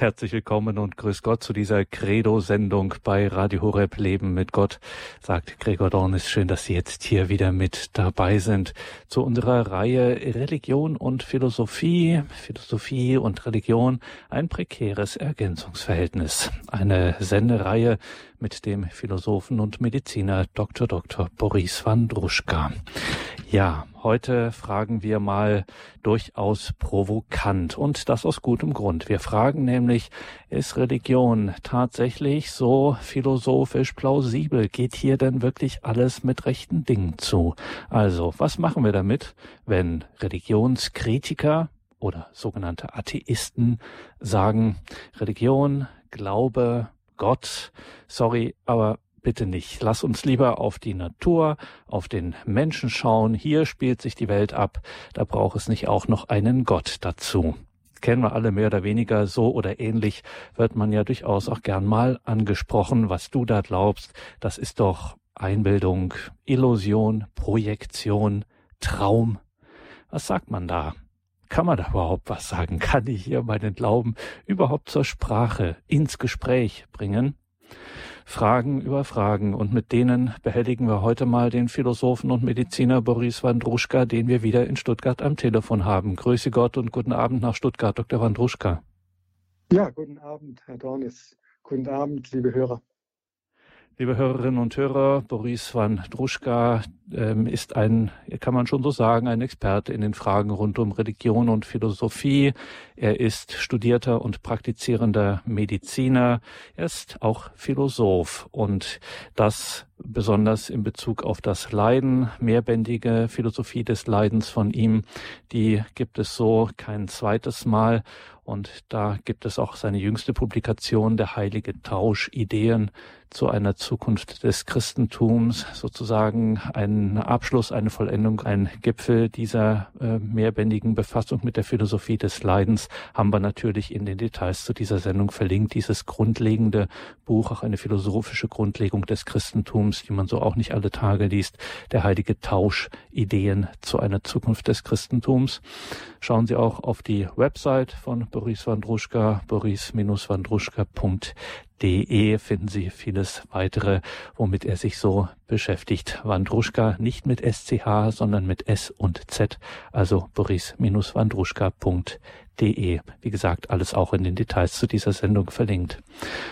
Herzlich willkommen und grüß Gott zu dieser Credo-Sendung bei Radio Horeb Leben mit Gott, sagt Gregor Dornis. Schön, dass Sie jetzt hier wieder mit dabei sind zu unserer Reihe Religion und Philosophie, Philosophie und Religion, ein prekäres Ergänzungsverhältnis. Eine Sendereihe mit dem Philosophen und Mediziner Dr. Dr. Boris van Druschka. Ja, heute fragen wir mal durchaus provokant und das aus gutem Grund. Wir fragen nämlich, ist Religion tatsächlich so philosophisch plausibel? Geht hier denn wirklich alles mit rechten Dingen zu? Also, was machen wir damit, wenn Religionskritiker oder sogenannte Atheisten sagen, Religion, Glaube, Gott, sorry, aber bitte nicht. Lass uns lieber auf die Natur, auf den Menschen schauen. Hier spielt sich die Welt ab. Da braucht es nicht auch noch einen Gott dazu. Kennen wir alle mehr oder weniger so oder ähnlich, wird man ja durchaus auch gern mal angesprochen. Was du da glaubst, das ist doch Einbildung, Illusion, Projektion, Traum. Was sagt man da? Kann man da überhaupt was sagen? Kann ich hier meinen Glauben überhaupt zur Sprache, ins Gespräch bringen? Fragen über Fragen. Und mit denen behelligen wir heute mal den Philosophen und Mediziner Boris Wandruschka, den wir wieder in Stuttgart am Telefon haben. Grüße Gott und guten Abend nach Stuttgart, Dr. Wandruschka. Ja, guten Abend, Herr Dornis. Guten Abend, liebe Hörer. Liebe Hörerinnen und Hörer, Boris van Druschka ähm, ist ein, kann man schon so sagen, ein Experte in den Fragen rund um Religion und Philosophie. Er ist studierter und praktizierender Mediziner. Er ist auch Philosoph und das besonders in Bezug auf das Leiden, mehrbändige Philosophie des Leidens von ihm, die gibt es so kein zweites Mal. Und da gibt es auch seine jüngste Publikation, der heilige Tausch, Ideen zu einer Zukunft des Christentums, sozusagen ein Abschluss, eine Vollendung, ein Gipfel dieser äh, mehrbändigen Befassung mit der Philosophie des Leidens haben wir natürlich in den Details zu dieser Sendung verlinkt. Dieses grundlegende Buch, auch eine philosophische Grundlegung des Christentums, die man so auch nicht alle Tage liest, der heilige Tausch, Ideen zu einer Zukunft des Christentums. Schauen Sie auch auf die Website von Boris Wandruschka, boris-wandruschka.de de finden Sie vieles weitere, womit er sich so beschäftigt. Wandruschka nicht mit SCH, sondern mit S und Z, also boris-wandruschka.de www.ftf.de. Wie gesagt, alles auch in den Details zu dieser Sendung verlinkt.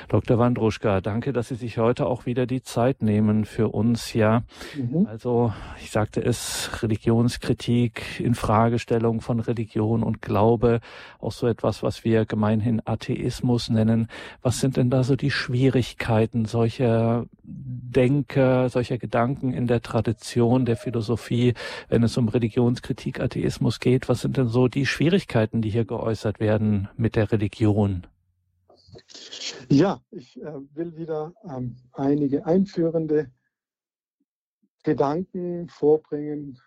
Dr. Wandruschka, danke, dass Sie sich heute auch wieder die Zeit nehmen für uns. Ja, mhm. also ich sagte es, Religionskritik, Infragestellung von Religion und Glaube, auch so etwas, was wir gemeinhin Atheismus nennen. Was sind denn da so die Schwierigkeiten solcher Denker, solcher Gedanken in der Tradition der Philosophie, wenn es um Religionskritik, Atheismus geht? Was sind denn so die Schwierigkeiten, die hier geäußert werden mit der Religion? Ja, ich äh, will wieder ähm, einige einführende Gedanken vorbringen,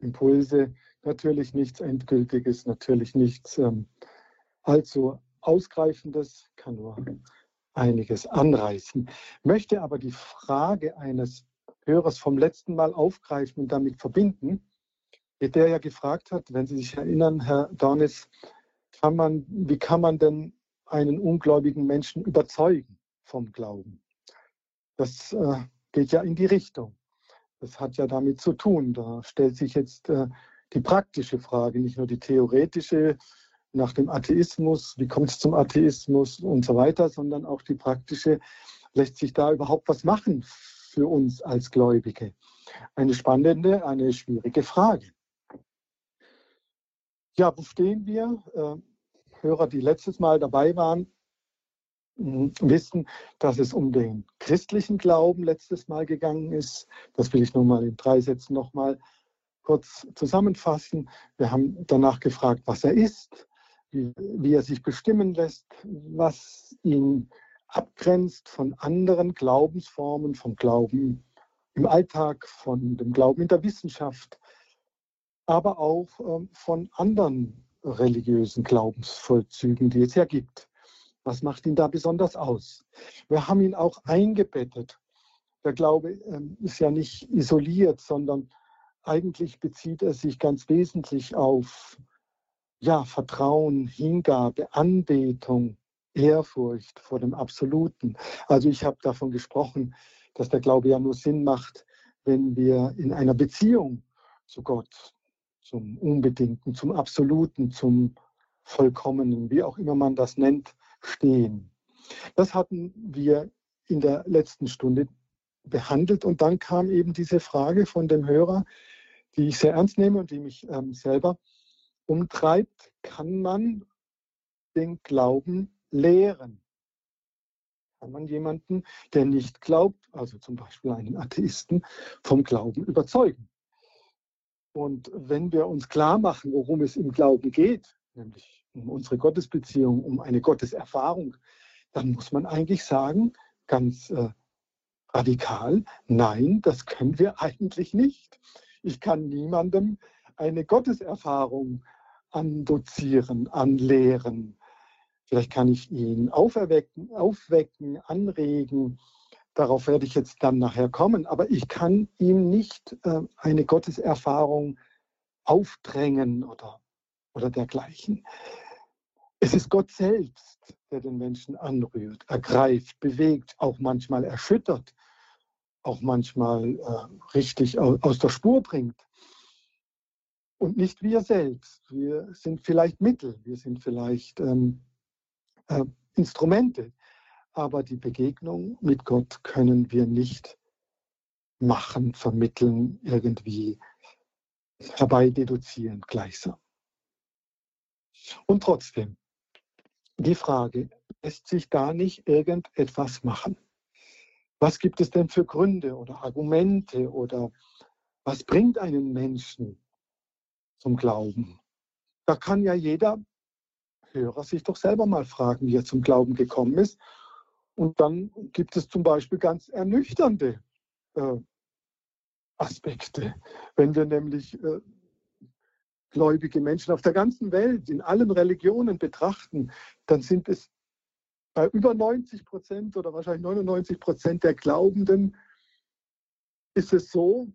Impulse, natürlich nichts Endgültiges, natürlich nichts ähm, allzu Ausgreifendes, kann nur einiges anreißen. Möchte aber die Frage eines Hörers vom letzten Mal aufgreifen und damit verbinden, der ja gefragt hat, wenn Sie sich erinnern, Herr Dornis, kann man, wie kann man denn einen ungläubigen Menschen überzeugen vom Glauben? Das äh, geht ja in die Richtung. Das hat ja damit zu tun. Da stellt sich jetzt äh, die praktische Frage, nicht nur die theoretische nach dem Atheismus, wie kommt es zum Atheismus und so weiter, sondern auch die praktische, lässt sich da überhaupt was machen für uns als Gläubige? Eine spannende, eine schwierige Frage. Ja, wo stehen wir? Äh, Hörer, die letztes Mal dabei waren, wissen, dass es um den christlichen Glauben letztes Mal gegangen ist. Das will ich nur mal in drei Sätzen noch mal kurz zusammenfassen. Wir haben danach gefragt, was er ist, wie, wie er sich bestimmen lässt, was ihn abgrenzt von anderen Glaubensformen, vom Glauben im Alltag, von dem Glauben in der Wissenschaft, aber auch ähm, von anderen religiösen Glaubensvollzügen, die es ja gibt. Was macht ihn da besonders aus? Wir haben ihn auch eingebettet. Der Glaube ähm, ist ja nicht isoliert, sondern eigentlich bezieht er sich ganz wesentlich auf ja, Vertrauen, Hingabe, Anbetung, Ehrfurcht vor dem Absoluten. Also ich habe davon gesprochen, dass der Glaube ja nur Sinn macht, wenn wir in einer Beziehung zu Gott, zum Unbedingten, zum Absoluten, zum Vollkommenen, wie auch immer man das nennt, stehen. Das hatten wir in der letzten Stunde behandelt und dann kam eben diese Frage von dem Hörer, die ich sehr ernst nehme und die mich ähm, selber umtreibt. Kann man den Glauben lehren? Kann man jemanden, der nicht glaubt, also zum Beispiel einen Atheisten, vom Glauben überzeugen? Und wenn wir uns klar machen, worum es im Glauben geht, nämlich um unsere Gottesbeziehung, um eine Gotteserfahrung, dann muss man eigentlich sagen, ganz äh, radikal, nein, das können wir eigentlich nicht. Ich kann niemandem eine Gotteserfahrung andozieren, anlehren. Vielleicht kann ich ihn auferwecken, aufwecken, anregen. Darauf werde ich jetzt dann nachher kommen. Aber ich kann ihm nicht äh, eine Gotteserfahrung aufdrängen oder, oder dergleichen. Es ist Gott selbst, der den Menschen anrührt, ergreift, bewegt, auch manchmal erschüttert, auch manchmal äh, richtig aus der Spur bringt. Und nicht wir selbst. Wir sind vielleicht Mittel, wir sind vielleicht ähm, äh, Instrumente, aber die Begegnung mit Gott können wir nicht machen, vermitteln, irgendwie herbeideduzieren gleichsam. Und trotzdem, die Frage, lässt sich da nicht irgendetwas machen? Was gibt es denn für Gründe oder Argumente oder was bringt einen Menschen zum Glauben? Da kann ja jeder Hörer sich doch selber mal fragen, wie er zum Glauben gekommen ist. Und dann gibt es zum Beispiel ganz ernüchternde äh, Aspekte. Wenn wir nämlich äh, gläubige Menschen auf der ganzen Welt, in allen Religionen betrachten, dann sind es bei über 90 Prozent oder wahrscheinlich 99 Prozent der Glaubenden ist es so,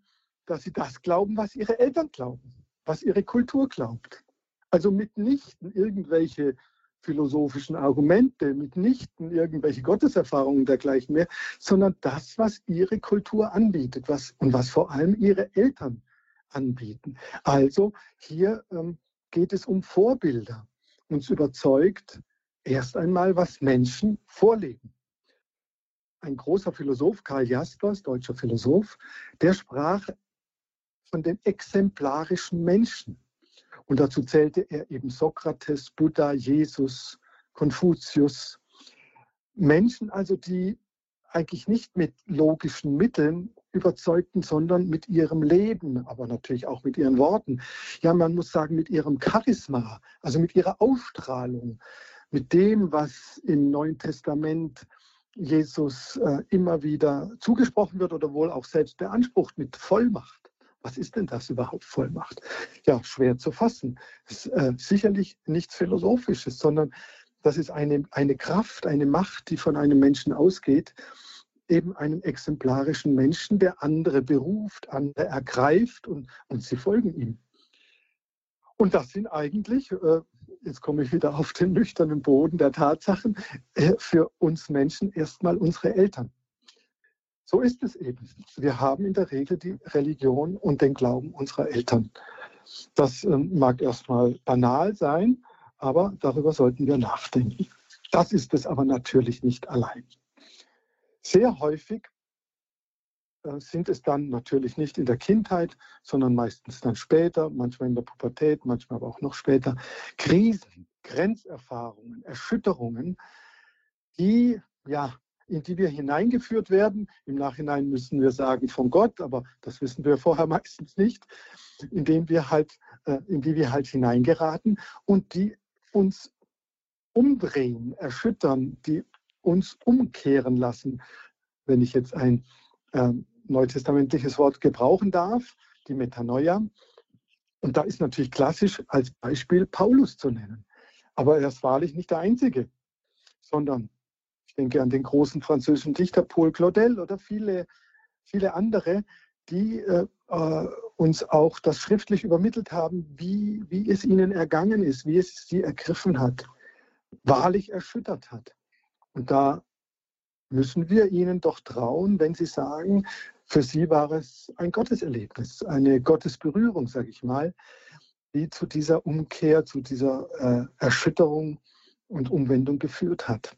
dass sie das glauben, was ihre Eltern glauben, was ihre Kultur glaubt. Also mitnichten irgendwelche philosophischen Argumente, mitnichten irgendwelche Gotteserfahrungen dergleichen mehr, sondern das, was ihre Kultur anbietet was, und was vor allem ihre Eltern anbieten. Also hier ähm, geht es um Vorbilder. Uns überzeugt erst einmal, was Menschen vorleben. Ein großer Philosoph, Karl Jaspers, deutscher Philosoph, der sprach von den exemplarischen Menschen. Und dazu zählte er eben Sokrates, Buddha, Jesus, Konfuzius. Menschen also, die eigentlich nicht mit logischen Mitteln überzeugten, sondern mit ihrem Leben, aber natürlich auch mit ihren Worten. Ja, man muss sagen, mit ihrem Charisma, also mit ihrer Ausstrahlung, mit dem, was im Neuen Testament Jesus äh, immer wieder zugesprochen wird oder wohl auch selbst beansprucht mit Vollmacht. Was ist denn das überhaupt Vollmacht? Ja, schwer zu fassen. ist, äh, sicherlich nichts Philosophisches, sondern das ist eine, eine Kraft, eine Macht, die von einem Menschen ausgeht, eben einen exemplarischen Menschen, der andere beruft, andere ergreift und, und sie folgen ihm. Und das sind eigentlich, äh, jetzt komme ich wieder auf den nüchternen Boden der Tatsachen, äh, für uns Menschen erstmal unsere Eltern. So ist es eben. Wir haben in der Regel die Religion und den Glauben unserer Eltern. Das ähm, mag erstmal banal sein, aber darüber sollten wir nachdenken. Das ist es aber natürlich nicht allein. Sehr häufig äh, sind es dann natürlich nicht in der Kindheit, sondern meistens dann später, manchmal in der Pubertät, manchmal aber auch noch später, Krisen, Grenzerfahrungen, Erschütterungen, die, ja, in die wir hineingeführt werden. Im Nachhinein müssen wir sagen von Gott, aber das wissen wir vorher meistens nicht, indem wir halt, äh, in die wir halt hineingeraten und die uns umdrehen, erschüttern, die uns umkehren lassen. Wenn ich jetzt ein ähm, neutestamentliches Wort gebrauchen darf, die Metanoia. Und da ist natürlich klassisch als Beispiel Paulus zu nennen. Aber er ist wahrlich nicht der Einzige, sondern ich denke an den großen französischen Dichter Paul Claudel oder viele, viele andere, die äh, äh, uns auch das schriftlich übermittelt haben, wie, wie es ihnen ergangen ist, wie es sie ergriffen hat, wahrlich erschüttert hat. Und da müssen wir ihnen doch trauen, wenn sie sagen, für sie war es ein Gotteserlebnis, eine Gottesberührung, sage ich mal, die zu dieser Umkehr, zu dieser äh, Erschütterung und Umwendung geführt hat.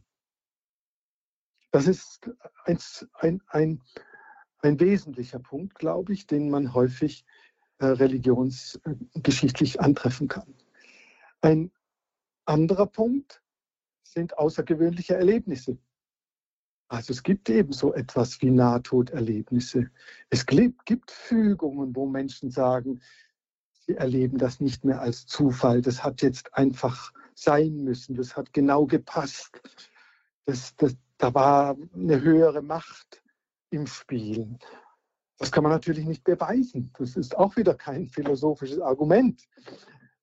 Das ist ein, ein, ein, ein wesentlicher Punkt, glaube ich, den man häufig äh, religionsgeschichtlich antreffen kann. Ein anderer Punkt sind außergewöhnliche Erlebnisse. Also es gibt eben so etwas wie Nahtoderlebnisse. Es gibt Fügungen, wo Menschen sagen, sie erleben das nicht mehr als Zufall. Das hat jetzt einfach sein müssen. Das hat genau gepasst. Das, das, da war eine höhere Macht im Spiel. Das kann man natürlich nicht beweisen. Das ist auch wieder kein philosophisches Argument,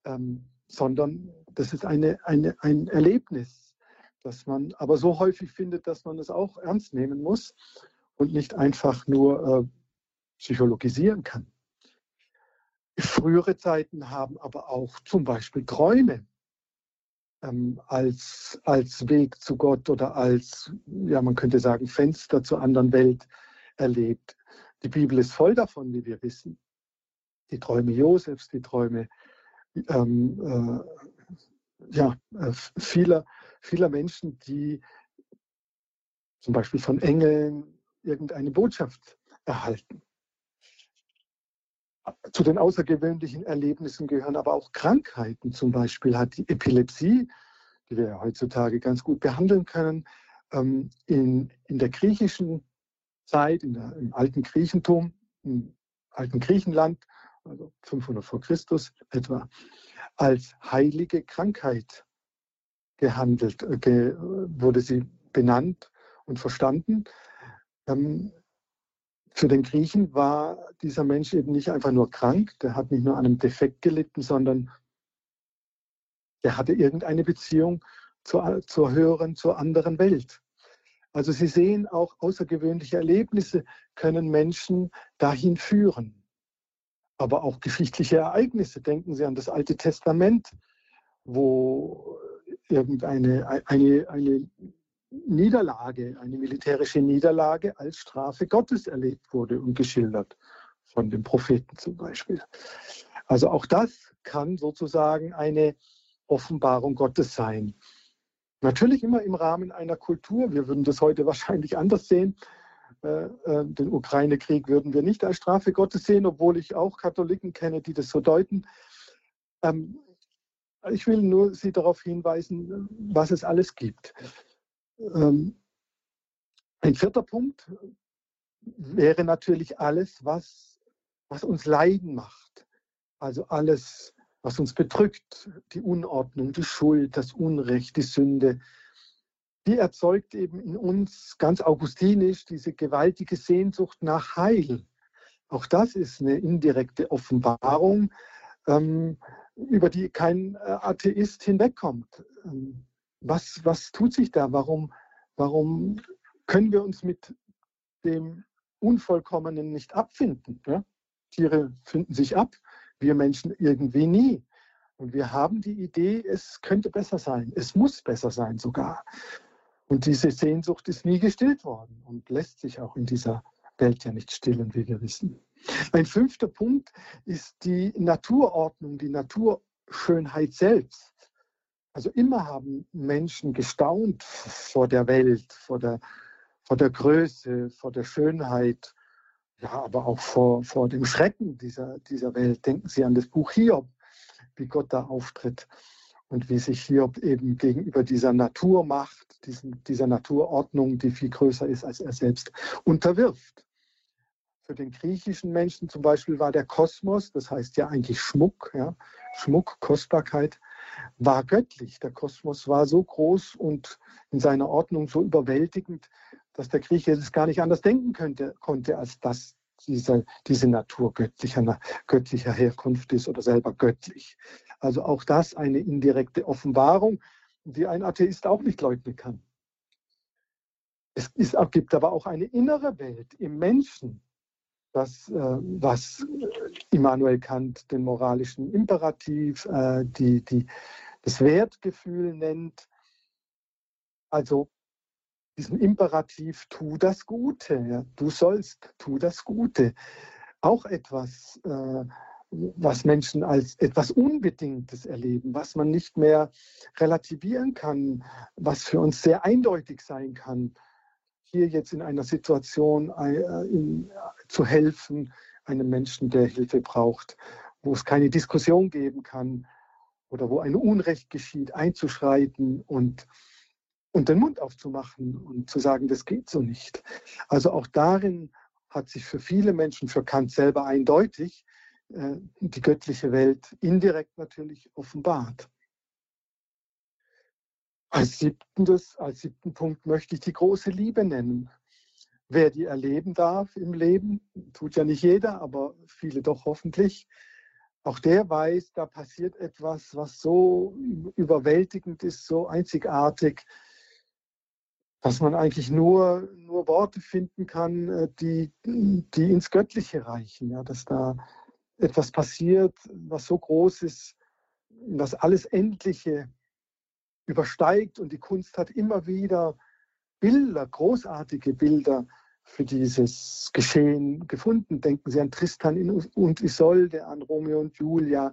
ähm, sondern das ist eine, eine, ein Erlebnis, das man aber so häufig findet, dass man es auch ernst nehmen muss und nicht einfach nur äh, psychologisieren kann. Frühere Zeiten haben aber auch zum Beispiel Träume ähm, als, als Weg zu Gott oder als, ja, man könnte sagen, Fenster zur anderen Welt erlebt. Die Bibel ist voll davon, wie wir wissen. Die Träume Josefs, die Träume ähm, äh, ja, äh, vieler, vieler Menschen, die zum Beispiel von Engeln irgendeine Botschaft erhalten. Zu den außergewöhnlichen Erlebnissen gehören aber auch Krankheiten. Zum Beispiel hat die Epilepsie, die wir heutzutage ganz gut behandeln können, ähm, in, in der griechischen Zeit, in der, im alten Griechentum, im alten Griechenland, also 500 vor Christus etwa, als heilige Krankheit gehandelt, äh, ge, wurde sie benannt und verstanden. Ähm, für den Griechen war dieser Mensch eben nicht einfach nur krank, der hat nicht nur an einem Defekt gelitten, sondern der hatte irgendeine Beziehung zur, zur höheren, zur anderen Welt. Also Sie sehen auch, außergewöhnliche Erlebnisse können Menschen dahin führen. Aber auch geschichtliche Ereignisse. Denken Sie an das Alte Testament, wo irgendeine eine, eine Niederlage, eine militärische Niederlage als Strafe Gottes erlebt wurde und geschildert, von den Propheten zum Beispiel. Also auch das kann sozusagen eine Offenbarung Gottes sein. Natürlich immer im Rahmen einer Kultur. Wir würden das heute wahrscheinlich anders sehen. Äh, äh, den Ukraine-Krieg würden wir nicht als Strafe Gottes sehen, obwohl ich auch Katholiken kenne, die das so deuten. Ähm, ich will nur Sie darauf hinweisen, was es alles gibt. Ähm, ein vierter Punkt wäre natürlich alles, was, was uns leiden macht. Also alles, was uns bedrückt, die Unordnung, die Schuld, das Unrecht, die Sünde, die erzeugt eben in uns ganz augustinisch diese gewaltige Sehnsucht nach Heil. Auch das ist eine indirekte Offenbarung, ähm, über die kein äh, Atheist hinwegkommt. Was, was tut sich da? Warum, warum können wir uns mit dem Unvollkommenen nicht abfinden? Ja? Tiere finden sich ab, wir Menschen irgendwie nie. Und wir haben die Idee, es könnte besser sein, es muss besser sein sogar. Und diese Sehnsucht ist nie gestillt worden und lässt sich auch in dieser Welt ja nicht stillen, wie wir wissen. Ein fünfter Punkt ist die Naturordnung, die Naturschönheit selbst. Also immer haben Menschen gestaunt vor der Welt, vor der, vor der Größe, vor der Schönheit ja, aber auch vor, vor dem Schrecken dieser, dieser Welt. Denken Sie an das Buch Hiob, wie Gott da auftritt und wie sich Hiob eben gegenüber dieser Naturmacht, diesen, dieser Naturordnung, die viel größer ist als er selbst, unterwirft. Für den griechischen Menschen zum Beispiel war der Kosmos, das heißt ja eigentlich Schmuck, ja, Schmuck, Kostbarkeit, war göttlich. Der Kosmos war so groß und in seiner Ordnung so überwältigend, dass der Grieche es gar nicht anders denken könnte, konnte, als dass diese, diese Natur göttlicher, göttlicher Herkunft ist oder selber göttlich. Also auch das eine indirekte Offenbarung, die ein Atheist auch nicht leugnen kann. Es ist, gibt aber auch eine innere Welt im Menschen, das, äh, was Immanuel Kant den moralischen Imperativ, äh, die, die, das Wertgefühl nennt, Also diesen Imperativ, tu das Gute, ja, du sollst, tu das Gute. Auch etwas, äh, was Menschen als etwas Unbedingtes erleben, was man nicht mehr relativieren kann, was für uns sehr eindeutig sein kann. Hier jetzt in einer Situation äh, in, zu helfen, einem Menschen, der Hilfe braucht, wo es keine Diskussion geben kann oder wo ein Unrecht geschieht, einzuschreiten und und den Mund aufzumachen und zu sagen, das geht so nicht. Also auch darin hat sich für viele Menschen, für Kant selber eindeutig, äh, die göttliche Welt indirekt natürlich offenbart. Als, siebtes, als siebten Punkt möchte ich die große Liebe nennen. Wer die erleben darf im Leben, tut ja nicht jeder, aber viele doch hoffentlich, auch der weiß, da passiert etwas, was so überwältigend ist, so einzigartig, dass man eigentlich nur, nur Worte finden kann, äh, die, die ins Göttliche reichen. Ja, dass da etwas passiert, was so groß ist, dass alles Endliche übersteigt und die Kunst hat immer wieder Bilder, großartige Bilder für dieses Geschehen gefunden. Denken Sie an Tristan und Isolde, an Romeo und Julia,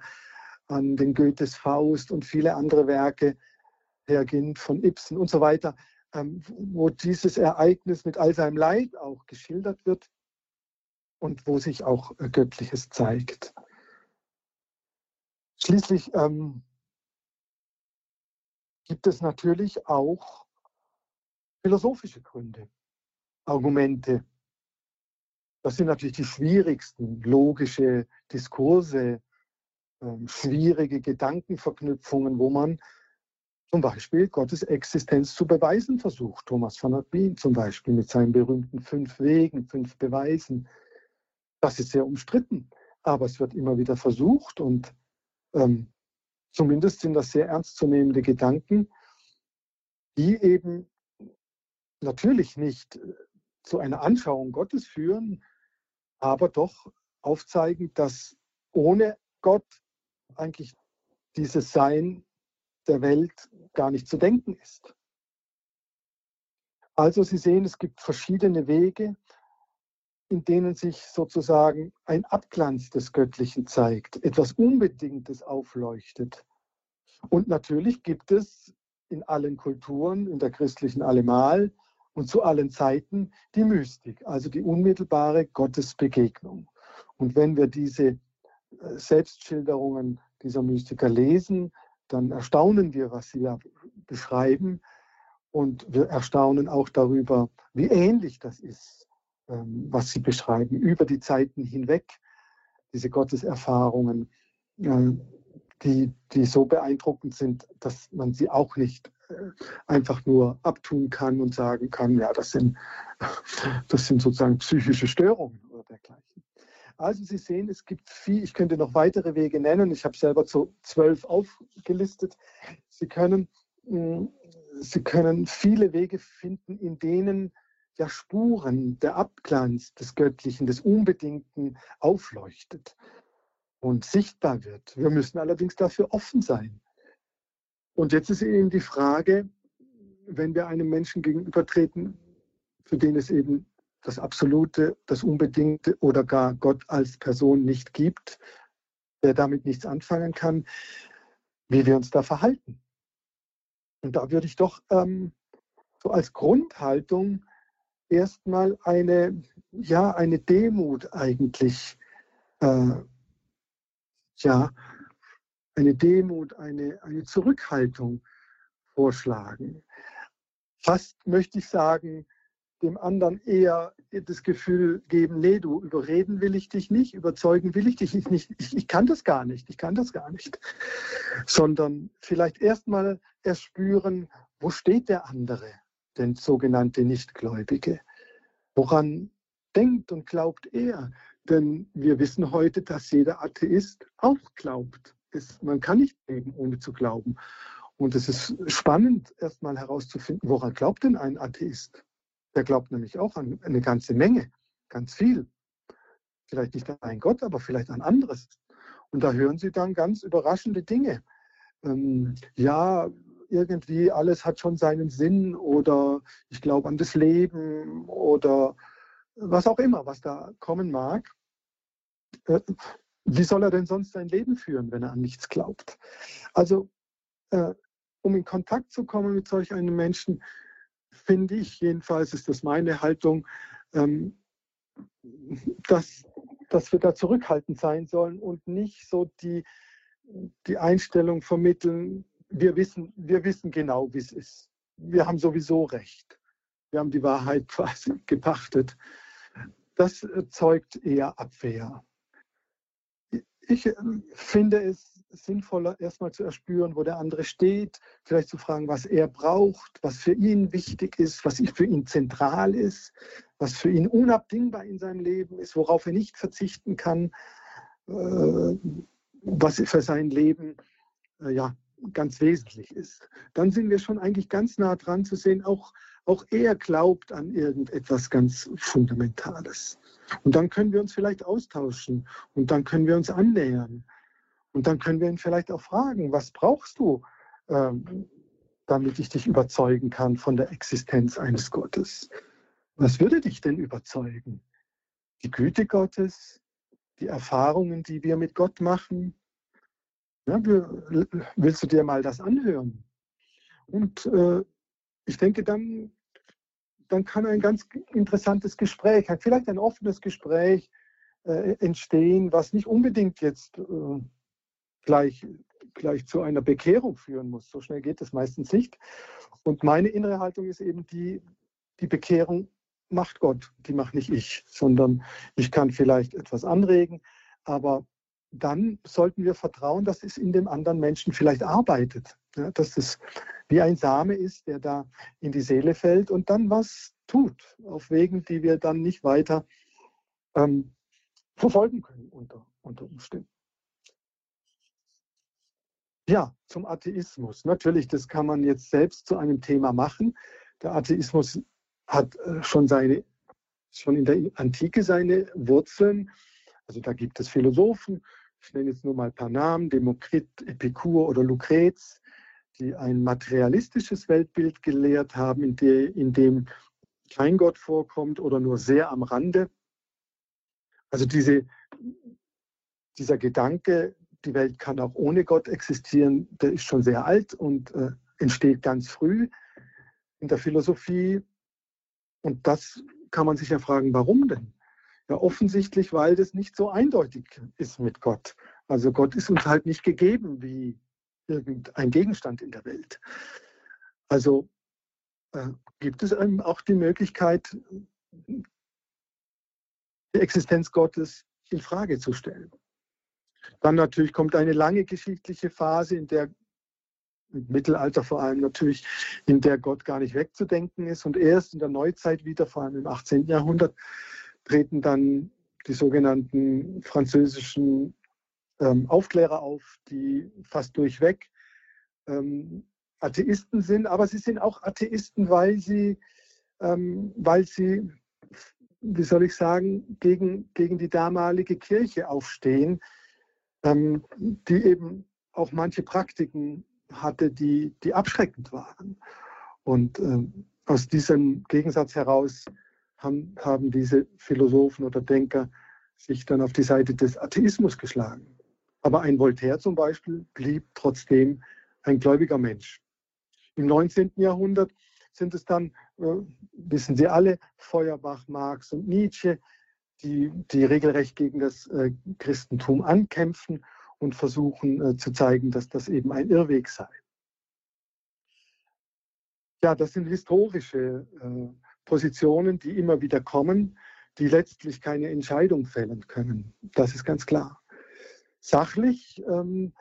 an den Goethes Faust und viele andere Werke, Hergint von Ibsen und so weiter. Ähm, wo dieses Ereignis mit all seinem Leid auch geschildert wird und wo sich auch äh, Göttliches zeigt. Schließlich ähm, gibt es natürlich auch philosophische Gründe, Argumente. Das sind natürlich die schwierigsten, logische Diskurse, äh, schwierige Gedankenverknüpfungen, wo man zum Beispiel Gottes Existenz zu beweisen versucht. Thomas von Aquin zum Beispiel mit seinen berühmten fünf Wegen, fünf Beweisen. Das ist sehr umstritten, aber es wird immer wieder versucht und ähm, zumindest sind das sehr ernstzunehmende Gedanken, die eben natürlich nicht äh, zu einer Anschauung Gottes führen, aber doch aufzeigen, dass ohne Gott eigentlich dieses Sein der Welt gar nicht zu denken ist. Also Sie sehen, es gibt verschiedene Wege, in denen sich sozusagen ein Abglanz des Göttlichen zeigt, etwas Unbedingtes aufleuchtet. Und natürlich gibt es in allen Kulturen, in der christlichen allemal und zu allen Zeiten die Mystik, also die unmittelbare Gottesbegegnung. Und wenn wir diese äh, Selbstschilderungen dieser Mystiker lesen, dann erstaunen wir, was sie da beschreiben. Und wir erstaunen auch darüber, wie ähnlich das ist, was sie beschreiben, über die Zeiten hinweg, diese Gotteserfahrungen, äh, die, die so beeindruckend sind, dass man sie auch nicht äh, einfach nur abtun kann und sagen kann, ja, das sind, das sind sozusagen psychische Störungen oder dergleichen. Also Sie sehen, es gibt viel, ich könnte noch weitere Wege nennen. Ich habe selber so zwölf aufgelistet. Sie können, Sie können viele Wege finden, in denen ja Spuren, der Abglanz des Göttlichen, des Unbedingten aufleuchtet und sichtbar wird. Wir müssen allerdings dafür offen sein. Und jetzt ist eben die Frage, wenn wir einem Menschen gegenübertreten, für den es eben das Absolute, das Unbedingte oder gar Gott als Person nicht gibt, der damit nichts anfangen kann, wie wir uns da verhalten. Und da würde ich doch ähm, so als Grundhaltung erstmal eine, ja, eine Demut eigentlich, äh, ja, eine Demut, eine, eine Zurückhaltung vorschlagen. Fast möchte ich sagen, dem anderen eher das Gefühl geben, nee, du überreden will ich dich nicht, überzeugen will ich dich nicht, ich, ich kann das gar nicht, ich kann das gar nicht, sondern vielleicht erstmal erspüren, wo steht der andere, den sogenannte Nichtgläubige, woran denkt und glaubt er, denn wir wissen heute, dass jeder Atheist auch glaubt. Es, man kann nicht leben, ohne zu glauben. Und es ist spannend, erstmal herauszufinden, woran glaubt denn ein Atheist? Der glaubt nämlich auch an eine ganze Menge, ganz viel. Vielleicht nicht an einen Gott, aber vielleicht an anderes. Und da hören Sie dann ganz überraschende Dinge. Ähm, ja, irgendwie alles hat schon seinen Sinn oder ich glaube an das Leben oder was auch immer, was da kommen mag. Äh, wie soll er denn sonst sein Leben führen, wenn er an nichts glaubt? Also, äh, um in Kontakt zu kommen mit solch einem Menschen, finde ich, jedenfalls ist das meine Haltung, ähm, dass, dass wir da zurückhaltend sein sollen und nicht so die, die Einstellung vermitteln, wir wissen, wir wissen genau, wie es ist. Wir haben sowieso recht. Wir haben die Wahrheit quasi gepachtet. Das zeugt eher Abwehr. Ich ähm, finde es sinnvoller, erstmal zu erspüren, wo der andere steht, vielleicht zu fragen, was er braucht, was für ihn wichtig ist, was für ihn zentral ist, was für ihn unabdingbar in seinem Leben ist, worauf er nicht verzichten kann, äh, was für sein Leben äh, ja, ganz wesentlich ist. Dann sind wir schon eigentlich ganz nah dran zu sehen, auch, auch er glaubt an irgendetwas ganz Fundamentales. Und dann können wir uns vielleicht austauschen und dann können wir uns annähern. Und dann können wir ihn vielleicht auch fragen, was brauchst du, ähm, damit ich dich überzeugen kann von der Existenz eines Gottes? Was würde dich denn überzeugen? Die Güte Gottes, die Erfahrungen, die wir mit Gott machen? Ja, willst du dir mal das anhören? Und äh, ich denke, dann dann kann ein ganz interessantes Gespräch, vielleicht ein offenes Gespräch äh, entstehen, was nicht unbedingt jetzt äh, gleich, gleich zu einer Bekehrung führen muss. So schnell geht es meistens nicht. Und meine innere Haltung ist eben die, die Bekehrung macht Gott, die macht nicht ich, sondern ich kann vielleicht etwas anregen, aber dann sollten wir vertrauen, dass es in dem anderen Menschen vielleicht arbeitet. Ja, dass es wie ein Same ist, der da in die Seele fällt und dann was tut, auf Wegen, die wir dann nicht weiter ähm, verfolgen können unter, unter Umständen. Ja, zum Atheismus. Natürlich, das kann man jetzt selbst zu einem Thema machen. Der Atheismus hat äh, schon, seine, schon in der Antike seine Wurzeln. Also da gibt es Philosophen, ich nenne jetzt nur mal ein paar Namen, Demokrit, Epikur oder Lucrez, die ein materialistisches Weltbild gelehrt haben, in, der, in dem kein Gott vorkommt oder nur sehr am Rande. Also diese, dieser Gedanke, die Welt kann auch ohne Gott existieren, der ist schon sehr alt und äh, entsteht ganz früh in der Philosophie. Und das kann man sich ja fragen, warum denn? Ja, offensichtlich, weil das nicht so eindeutig ist mit Gott. Also Gott ist uns halt nicht gegeben wie irgendein Gegenstand in der Welt. Also äh, gibt es einem auch die Möglichkeit, die Existenz Gottes in Frage zu stellen. Dann natürlich kommt eine lange geschichtliche Phase, in der im Mittelalter vor allem natürlich, in der Gott gar nicht wegzudenken ist. Und erst in der Neuzeit wieder, vor allem im 18. Jahrhundert, treten dann die sogenannten französischen ähm, Aufklärer auf, die fast durchweg ähm, Atheisten sind, aber sie sind auch Atheisten, weil sie, ähm, weil sie, wie soll ich sagen, gegen, gegen die damalige Kirche aufstehen, ähm, die eben auch manche Praktiken hatte, die, die abschreckend waren. Und ähm, aus diesem Gegensatz heraus haben, haben diese Philosophen oder Denker sich dann auf die Seite des Atheismus geschlagen. Aber ein Voltaire zum Beispiel blieb trotzdem ein gläubiger Mensch. Im 19. Jahrhundert sind es dann, äh, wissen Sie alle, Feuerbach, Marx und Nietzsche, die, die regelrecht gegen das äh, Christentum ankämpfen und versuchen äh, zu zeigen, dass das eben ein Irrweg sei. Ja, das sind historische äh, Positionen, die immer wieder kommen, die letztlich keine Entscheidung fällen können. Das ist ganz klar. Sachlich ähm,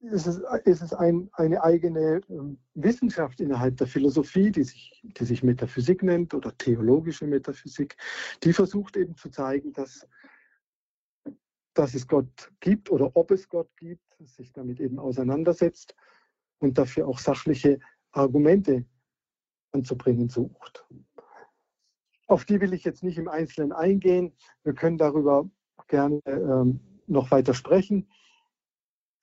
ist es, ist es ein, eine eigene ähm, Wissenschaft innerhalb der Philosophie, die sich, die sich Metaphysik nennt oder theologische Metaphysik, die versucht eben zu zeigen, dass, dass es Gott gibt oder ob es Gott gibt, sich damit eben auseinandersetzt und dafür auch sachliche Argumente anzubringen sucht. Auf die will ich jetzt nicht im Einzelnen eingehen. Wir können darüber gerne ähm, noch weiter sprechen.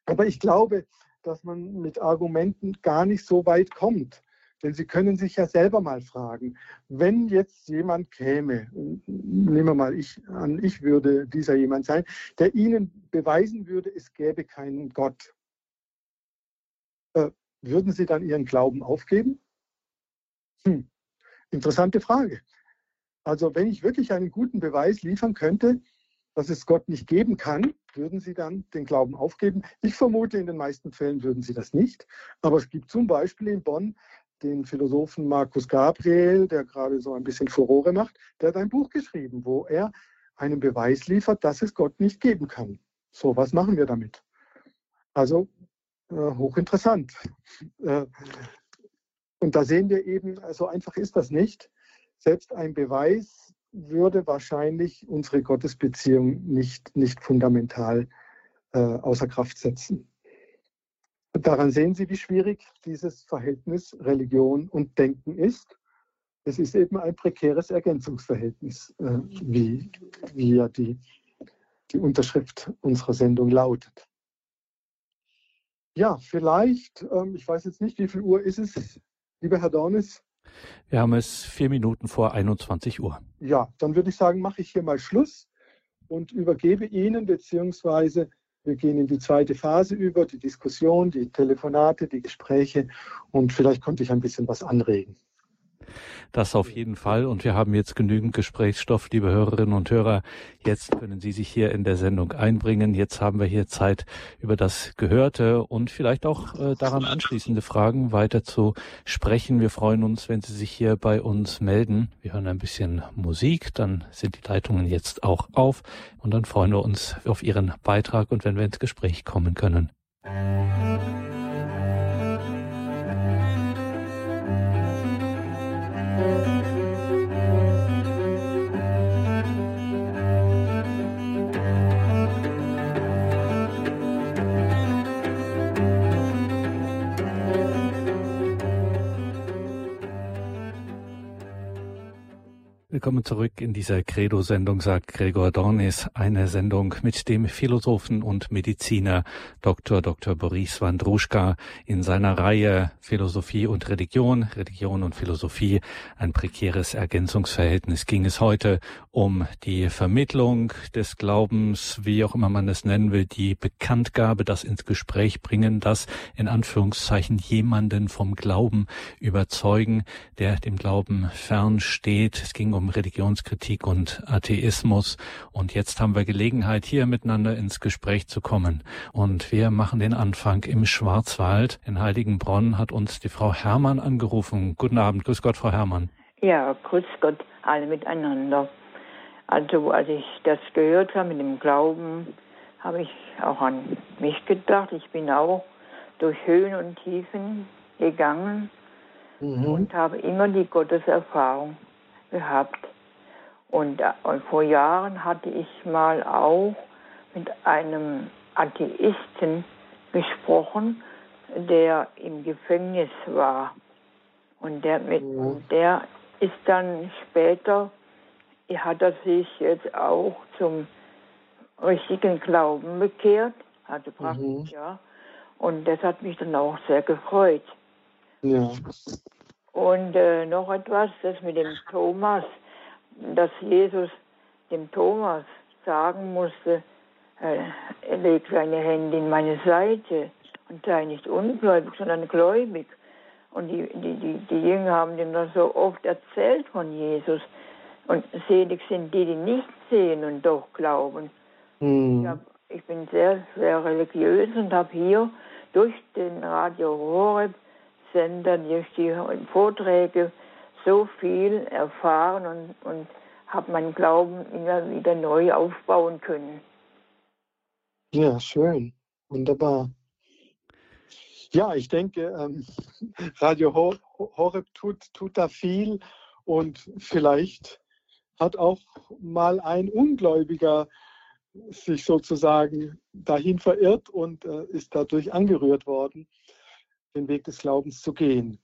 Aber ich glaube, dass man mit Argumenten gar nicht so weit kommt. Denn Sie können sich ja selber mal fragen, wenn jetzt jemand käme, nehmen wir mal ich an, ich würde dieser jemand sein, der Ihnen beweisen würde, es gäbe keinen Gott, äh, würden Sie dann Ihren Glauben aufgeben? Hm. Interessante Frage. Also wenn ich wirklich einen guten Beweis liefern könnte, dass es Gott nicht geben kann, würden Sie dann den Glauben aufgeben? Ich vermute, in den meisten Fällen würden Sie das nicht. Aber es gibt zum Beispiel in Bonn den Philosophen Markus Gabriel, der gerade so ein bisschen Furore macht, der hat ein Buch geschrieben, wo er einen Beweis liefert, dass es Gott nicht geben kann. So, was machen wir damit? Also äh, hochinteressant. Äh, und da sehen wir eben, so einfach ist das nicht. Selbst ein Beweis würde wahrscheinlich unsere Gottesbeziehung nicht, nicht fundamental äh, außer Kraft setzen. Daran sehen Sie, wie schwierig dieses Verhältnis Religion und Denken ist. Es ist eben ein prekäres Ergänzungsverhältnis, äh, wie, wie ja die, die Unterschrift unserer Sendung lautet. Ja, vielleicht, ähm, ich weiß jetzt nicht, wie viel Uhr ist es, lieber Herr Dornis? Wir haben es vier Minuten vor 21 Uhr. Ja, dann würde ich sagen, mache ich hier mal Schluss und übergebe Ihnen beziehungsweise wir gehen in die zweite Phase über, die Diskussion, die Telefonate, die Gespräche und vielleicht konnte ich ein bisschen was anregen. Das auf jeden Fall. Und wir haben jetzt genügend Gesprächsstoff, liebe Hörerinnen und Hörer. Jetzt können Sie sich hier in der Sendung einbringen. Jetzt haben wir hier Zeit, über das Gehörte und vielleicht auch äh, daran anschließende Fragen weiter zu sprechen. Wir freuen uns, wenn Sie sich hier bei uns melden. Wir hören ein bisschen Musik, dann sind die Leitungen jetzt auch auf und dann freuen wir uns auf Ihren Beitrag und wenn wir ins Gespräch kommen können. Willkommen zurück in dieser Credo-Sendung, sagt Gregor Dornis, eine Sendung mit dem Philosophen und Mediziner Dr. Dr. Boris Wandruschka in seiner Reihe Philosophie und Religion, Religion und Philosophie, ein prekäres Ergänzungsverhältnis ging es heute um die Vermittlung des Glaubens, wie auch immer man es nennen will, die Bekanntgabe, das ins Gespräch bringen, das in Anführungszeichen jemanden vom Glauben überzeugen, der dem Glauben fern steht. Es ging um Religionskritik und Atheismus. Und jetzt haben wir Gelegenheit, hier miteinander ins Gespräch zu kommen. Und wir machen den Anfang im Schwarzwald. In Heiligenbronn hat uns die Frau Hermann angerufen. Guten Abend. Grüß Gott, Frau Hermann. Ja, grüß Gott, alle miteinander. Also, als ich das gehört habe mit dem Glauben, habe ich auch an mich gedacht. Ich bin auch durch Höhen und Tiefen gegangen mhm. und habe immer die Gotteserfahrung gehabt. Und, äh, und vor Jahren hatte ich mal auch mit einem Atheisten gesprochen, der im Gefängnis war. Und der, mit, mhm. der ist dann später, hat er sich jetzt auch zum richtigen Glauben bekehrt, also praktisch, mhm. ja. Und das hat mich dann auch sehr gefreut. Ja. Und äh, noch etwas, das mit dem Thomas, dass Jesus dem Thomas sagen musste, äh, leg deine Hände in meine Seite und sei nicht ungläubig, sondern gläubig. Und die, die, die, die Jünger haben dem das so oft erzählt von Jesus. Und selig sind die, die nicht sehen und doch glauben. Mhm. Ich, hab, ich, bin sehr, sehr religiös und habe hier durch den Radio Horeb Sender, durch die Vorträge so viel erfahren und, und habe meinen Glauben immer wieder neu aufbauen können. Ja, schön. Wunderbar. Ja, ich denke, ähm, Radio Horeb tut, tut da viel und vielleicht hat auch mal ein Ungläubiger sich sozusagen dahin verirrt und äh, ist dadurch angerührt worden den Weg des Glaubens zu gehen.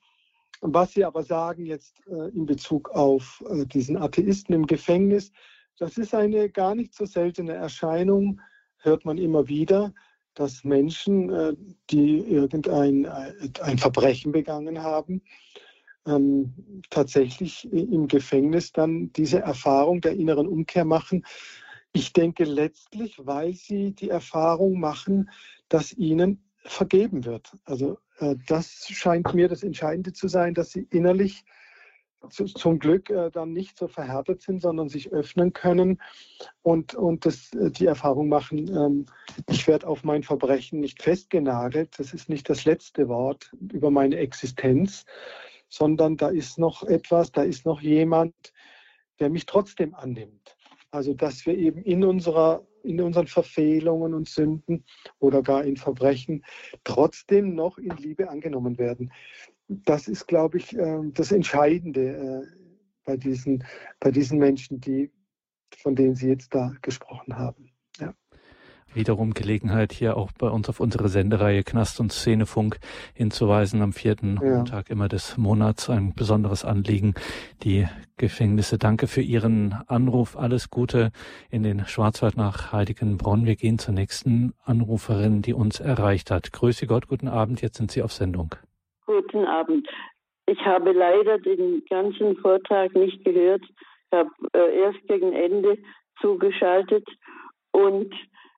Was Sie aber sagen jetzt äh, in Bezug auf äh, diesen Atheisten im Gefängnis, das ist eine gar nicht so seltene Erscheinung, hört man immer wieder, dass Menschen, äh, die irgendein äh, ein Verbrechen begangen haben, ähm, tatsächlich im Gefängnis dann diese Erfahrung der inneren Umkehr machen. Ich denke letztlich, weil sie die Erfahrung machen, dass ihnen vergeben wird. Also das scheint mir das Entscheidende zu sein, dass sie innerlich zu, zum Glück äh, dann nicht so verhärtet sind, sondern sich öffnen können und, und das, äh, die Erfahrung machen, ähm, ich werde auf mein Verbrechen nicht festgenagelt, das ist nicht das letzte Wort über meine Existenz, sondern da ist noch etwas, da ist noch jemand, der mich trotzdem annimmt. Also dass wir eben in unserer in unseren Verfehlungen und Sünden oder gar in Verbrechen trotzdem noch in Liebe angenommen werden. Das ist, glaube ich, ähm, das Entscheidende äh, bei diesen, bei diesen Menschen, die, von denen Sie jetzt da gesprochen haben wiederum Gelegenheit, hier auch bei uns auf unsere Sendereihe Knast und Szenefunk hinzuweisen. Am vierten ja. Montag immer des Monats ein besonderes Anliegen, die Gefängnisse. Danke für Ihren Anruf. Alles Gute in den Schwarzwald nach Heiligenbronn. Wir gehen zur nächsten Anruferin, die uns erreicht hat. Grüße Gott, guten Abend. Jetzt sind Sie auf Sendung. Guten Abend. Ich habe leider den ganzen Vortrag nicht gehört. Ich habe äh, erst gegen Ende zugeschaltet und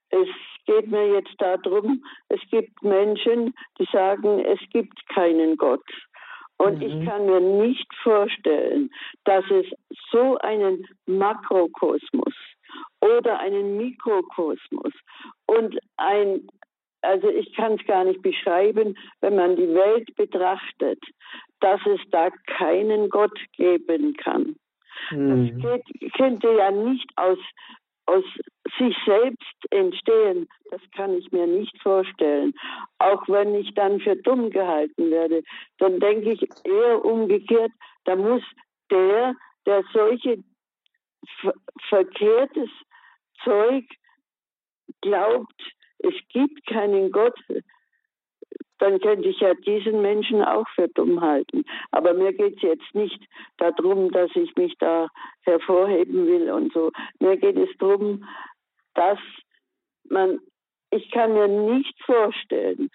es geht mir jetzt darum, es gibt Menschen, die sagen, es gibt keinen Gott. Und mhm. ich kann mir nicht vorstellen, dass es so einen Makrokosmos oder einen Mikrokosmos und ein, also ich kann es gar nicht beschreiben, wenn man die Welt betrachtet, dass es da keinen Gott geben kann. Mhm. Das geht, könnte ja nicht aus aus sich selbst entstehen, das kann ich mir nicht vorstellen. Auch wenn ich dann für dumm gehalten werde, dann denke ich eher umgekehrt, da muss der, der solche ver verkehrtes Zeug glaubt, es gibt keinen Gott, dann könnte ich ja diesen Menschen auch für dumm halten. Aber mir geht es jetzt nicht darum, dass ich mich da hervorheben will und so. Mir geht es darum, dass man, ich kann mir nicht vorstellen,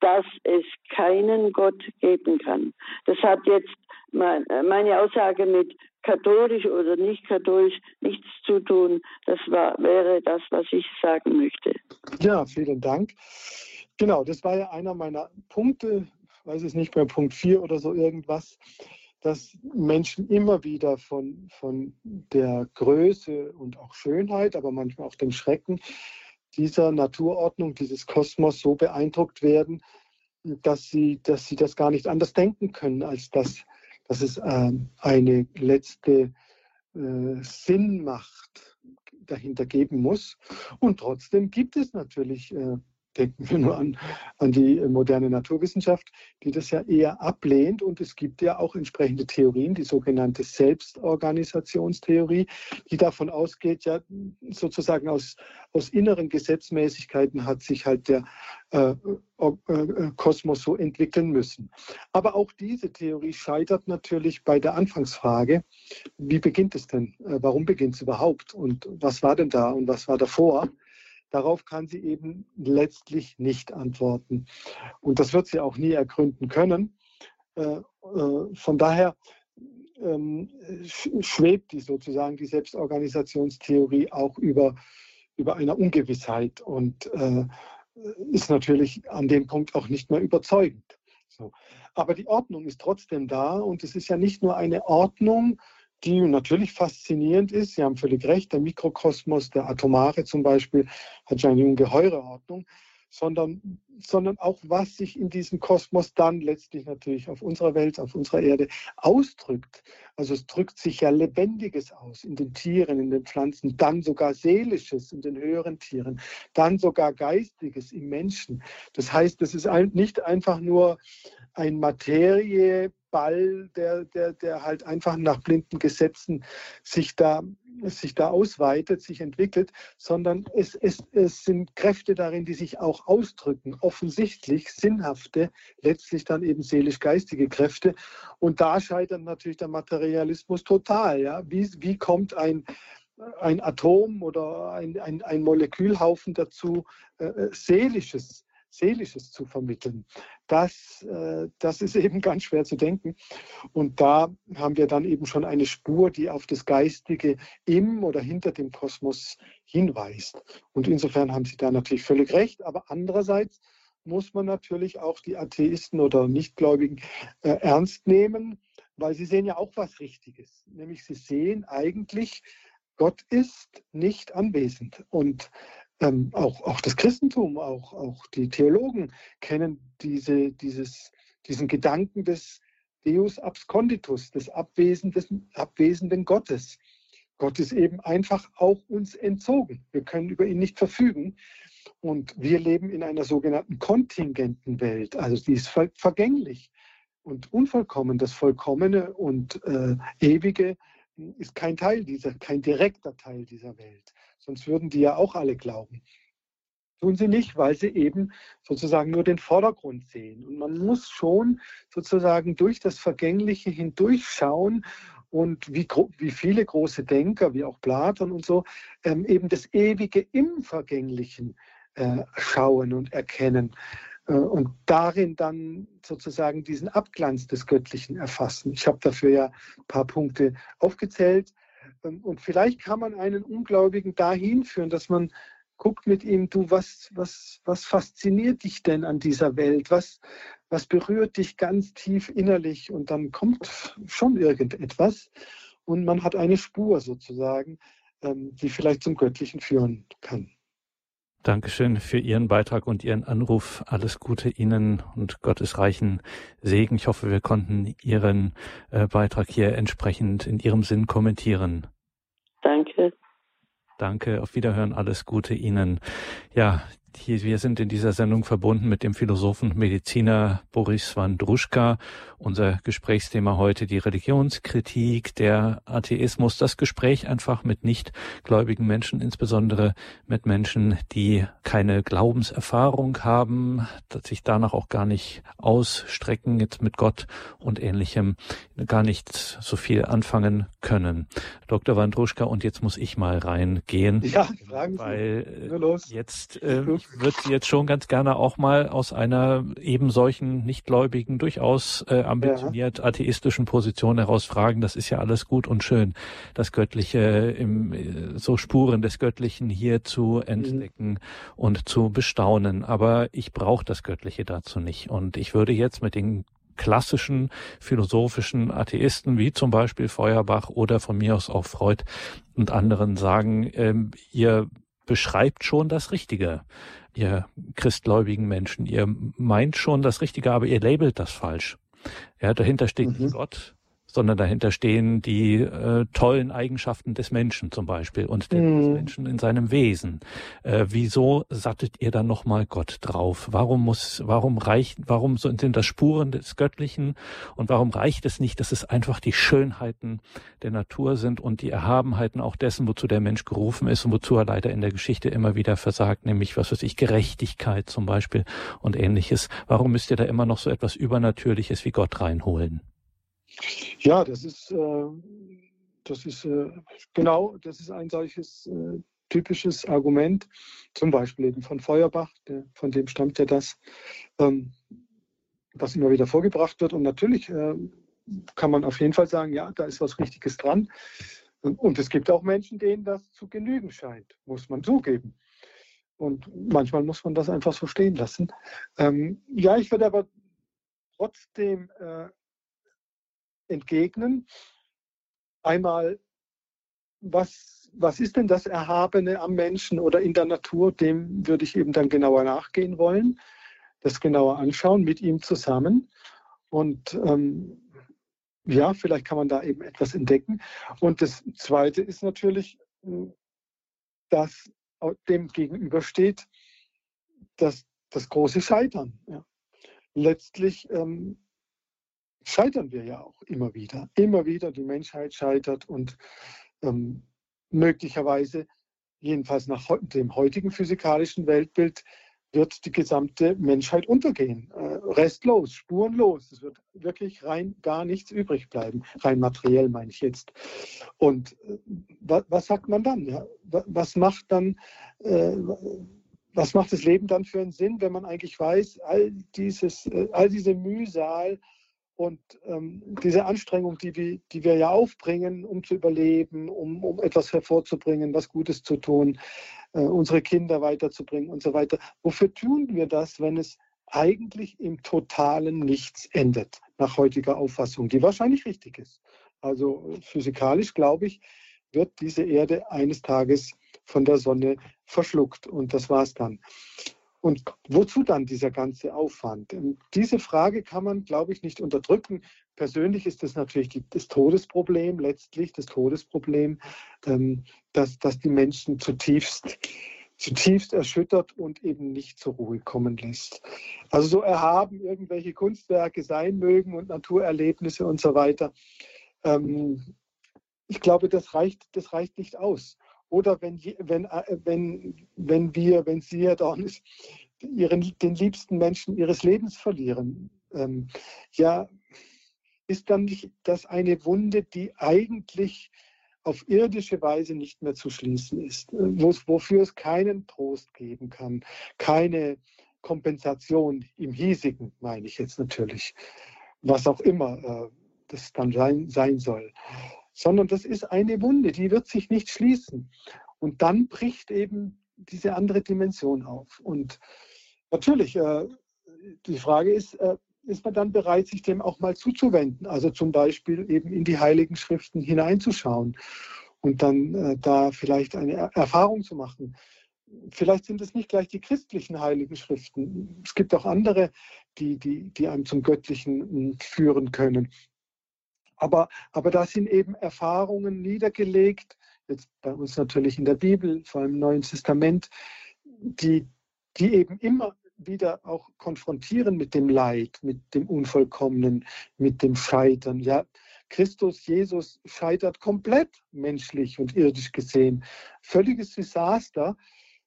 dass es keinen Gott geben kann. Das hat jetzt meine Aussage mit katholisch oder nicht katholisch nichts zu tun. Das war, wäre das, was ich sagen möchte. Ja, vielen Dank. Genau, das war ja einer meiner Punkte, weiß es nicht mehr, Punkt 4 oder so irgendwas, dass Menschen immer wieder von, von der Größe und auch Schönheit, aber manchmal auch dem Schrecken dieser Naturordnung, dieses Kosmos so beeindruckt werden, dass sie, dass sie das gar nicht anders denken können, als dass, dass es äh, eine letzte äh, Sinnmacht dahinter geben muss. Und trotzdem gibt es natürlich äh, denken wir nur an, an die moderne Naturwissenschaft, die das ja eher ablehnt. Und es gibt ja auch entsprechende Theorien, die sogenannte Selbstorganisationstheorie, die davon ausgeht, ja sozusagen aus, aus inneren Gesetzmäßigkeiten hat sich halt der äh, äh, Kosmos so entwickeln müssen. Aber auch diese Theorie scheitert natürlich bei der Anfangsfrage, wie beginnt es denn? Äh, warum beginnt es überhaupt? Und was war denn da und was war davor? Darauf kann sie eben letztlich nicht antworten. Und das wird sie auch nie ergründen können. Äh, äh, von daher ähm, schwebt die sozusagen die Selbstorganisationstheorie auch über, über einer Ungewissheit und äh, ist natürlich an dem Punkt auch nicht mehr überzeugend. Aber die Ordnung ist trotzdem da und es ist ja nicht nur eine Ordnung, die natürlich faszinierend ist. Sie haben völlig recht, der Mikrokosmos, der Atomare zum Beispiel, hat ja eine ungeheure Ordnung, sondern, sondern auch, was sich in diesem Kosmos dann letztlich natürlich auf unserer Welt, auf unserer Erde ausdrückt. Also es drückt sich ja Lebendiges aus in den Tieren, in den Pflanzen, dann sogar Seelisches in den höheren Tieren, dann sogar Geistiges im Menschen. Das heißt, es ist nicht einfach nur ein Materie, Ball, der, der, der halt einfach nach blinden Gesetzen sich da, sich da ausweitet, sich entwickelt, sondern es, es, es sind Kräfte darin, die sich auch ausdrücken, offensichtlich sinnhafte, letztlich dann eben seelisch-geistige Kräfte. Und da scheitert natürlich der Materialismus total. Ja? Wie, wie kommt ein, ein Atom oder ein, ein, ein Molekülhaufen dazu, äh, äh Seelisches, Seelisches zu vermitteln. Das, äh, das ist eben ganz schwer zu denken. Und da haben wir dann eben schon eine Spur, die auf das Geistige im oder hinter dem Kosmos hinweist. Und insofern haben Sie da natürlich völlig recht. Aber andererseits muss man natürlich auch die Atheisten oder Nichtgläubigen äh, ernst nehmen, weil sie sehen ja auch was Richtiges. Nämlich sie sehen eigentlich, Gott ist nicht anwesend. Und ähm, auch, auch das Christentum, auch, auch die Theologen kennen diese, dieses, diesen Gedanken des Deus absconditus, des abwesenden, abwesenden Gottes. Gott ist eben einfach auch uns entzogen. Wir können über ihn nicht verfügen. Und wir leben in einer sogenannten kontingenten Welt. Also die ist ver vergänglich und unvollkommen. Das Vollkommene und äh, Ewige ist kein Teil dieser, kein direkter Teil dieser Welt. Sonst würden die ja auch alle glauben. Tun sie nicht, weil sie eben sozusagen nur den Vordergrund sehen. Und man muss schon sozusagen durch das Vergängliche hindurchschauen und wie, wie viele große Denker, wie auch Platon und so, ähm, eben das Ewige im Vergänglichen äh, schauen und erkennen. Äh, und darin dann sozusagen diesen Abglanz des Göttlichen erfassen. Ich habe dafür ja ein paar Punkte aufgezählt. Ähm, und vielleicht kann man einen Ungläubigen dahin führen, dass man guckt mit ihm, du, was, was, was fasziniert dich denn an dieser Welt? Was, was berührt dich ganz tief innerlich? Und dann kommt schon irgendetwas und man hat eine Spur sozusagen, ähm, die vielleicht zum Göttlichen führen kann. Dankeschön für Ihren Beitrag und Ihren Anruf. Alles Gute Ihnen und Gottes reichen Segen. Ich hoffe, wir konnten Ihren äh, Beitrag hier entsprechend in Ihrem Sinn kommentieren. Danke. Danke, auf Wiederhören, alles Gute Ihnen. Ja, hier, wir sind in dieser Sendung verbunden mit dem Philosophen und Mediziner Boris Wandruschka. Unser Gesprächsthema heute die Religionskritik, der Atheismus, das Gespräch einfach mit nichtgläubigen Menschen, insbesondere mit Menschen, die keine Glaubenserfahrung haben, dass sich danach auch gar nicht ausstrecken, jetzt mit Gott und ähnlichem gar nicht so viel anfangen können. Dr. Wandruschka, und jetzt muss ich mal reingehen. Ja, fragen Sie. Weil jetzt äh, ich würde jetzt schon ganz gerne auch mal aus einer eben solchen nichtgläubigen, durchaus äh, ambitioniert ja. atheistischen Position heraus fragen, das ist ja alles gut und schön, das Göttliche, im, so Spuren des Göttlichen hier zu entdecken mhm. und zu bestaunen. Aber ich brauche das Göttliche dazu nicht. Und ich würde jetzt mit den klassischen philosophischen Atheisten wie zum Beispiel Feuerbach oder von mir aus auch Freud und anderen sagen, ähm, ihr beschreibt schon das Richtige. Ihr christgläubigen Menschen, ihr meint schon das Richtige, aber ihr labelt das falsch. Ja, dahinter steht mhm. Gott, sondern dahinter stehen die äh, tollen Eigenschaften des Menschen zum Beispiel und des mm. Menschen in seinem Wesen. Äh, wieso sattet ihr dann nochmal Gott drauf? Warum muss, warum reicht, warum sind das Spuren des Göttlichen und warum reicht es nicht, dass es einfach die Schönheiten der Natur sind und die Erhabenheiten auch dessen, wozu der Mensch gerufen ist und wozu er leider in der Geschichte immer wieder versagt, nämlich was weiß ich, Gerechtigkeit zum Beispiel und ähnliches. Warum müsst ihr da immer noch so etwas Übernatürliches wie Gott reinholen? Ja, das ist, äh, das ist äh, genau, das ist ein solches äh, typisches Argument, zum Beispiel eben von Feuerbach, der, von dem stammt ja das, ähm, was immer wieder vorgebracht wird. Und natürlich äh, kann man auf jeden Fall sagen, ja, da ist was Richtiges dran. Und es gibt auch Menschen, denen das zu genügen scheint, muss man zugeben. Und manchmal muss man das einfach so stehen lassen. Ähm, ja, ich würde aber trotzdem äh, entgegnen. Einmal, was, was ist denn das Erhabene am Menschen oder in der Natur? Dem würde ich eben dann genauer nachgehen wollen, das genauer anschauen mit ihm zusammen. Und ähm, ja, vielleicht kann man da eben etwas entdecken. Und das Zweite ist natürlich, dass dem gegenübersteht, dass das große Scheitern. Ja. Letztlich ähm, scheitern wir ja auch immer wieder. Immer wieder die Menschheit scheitert und ähm, möglicherweise, jedenfalls nach dem heutigen physikalischen Weltbild, wird die gesamte Menschheit untergehen. Äh, restlos, spurenlos. Es wird wirklich rein gar nichts übrig bleiben. Rein materiell meine ich jetzt. Und äh, was, sagt man dann? Ja? Was macht dann, äh, was macht das Leben dann für einen Sinn, wenn man eigentlich weiß, all, dieses, äh, all diese Mühsal und ähm, diese Anstrengung, die wir, die wir ja aufbringen, um zu überleben, um, um etwas hervorzubringen, was Gutes zu tun, äh, unsere Kinder weiterzubringen und so weiter. Wofür tun wir das, wenn es eigentlich im totalen Nichts endet, nach heutiger Auffassung, die wahrscheinlich richtig ist? Also physikalisch, glaube ich, wird diese Erde eines Tages von der Sonne verschluckt und das war es dann. Und wozu dann dieser ganze Aufwand? Und diese Frage kann man, glaube ich, nicht unterdrücken. Persönlich ist das natürlich das Todesproblem, letztlich das Todesproblem, ähm, dass, dass die Menschen zutiefst, zutiefst erschüttert und eben nicht zur Ruhe kommen lässt. Also so erhaben irgendwelche Kunstwerke sein mögen und Naturerlebnisse und so weiter. Ähm, ich glaube, das reicht, das reicht nicht aus. Oder wenn, wenn, äh, wenn, wenn wir, wenn Sie, Herr Dornis, ihren, den liebsten Menschen ihres Lebens verlieren, ähm, ja, ist dann nicht das eine Wunde, die eigentlich auf irdische Weise nicht mehr zu schließen ist, äh, wofür es keinen Trost geben kann, keine Kompensation im hiesigen, meine ich jetzt natürlich, was auch immer äh, das dann sein, sein soll sondern das ist eine Wunde, die wird sich nicht schließen. Und dann bricht eben diese andere Dimension auf. Und natürlich, äh, die Frage ist, äh, ist man dann bereit, sich dem auch mal zuzuwenden? Also zum Beispiel eben in die Heiligen Schriften hineinzuschauen und dann äh, da vielleicht eine Erfahrung zu machen. Vielleicht sind es nicht gleich die christlichen Heiligen Schriften. Es gibt auch andere, die, die, die einem zum Göttlichen hm, führen können. Aber, aber da sind eben Erfahrungen niedergelegt, jetzt bei uns natürlich in der Bibel, vor allem im Neuen Testament, die, die eben immer wieder auch konfrontieren mit dem Leid, mit dem Unvollkommenen, mit dem Scheitern. Ja, Christus, Jesus scheitert komplett menschlich und irdisch gesehen. Völliges Desaster,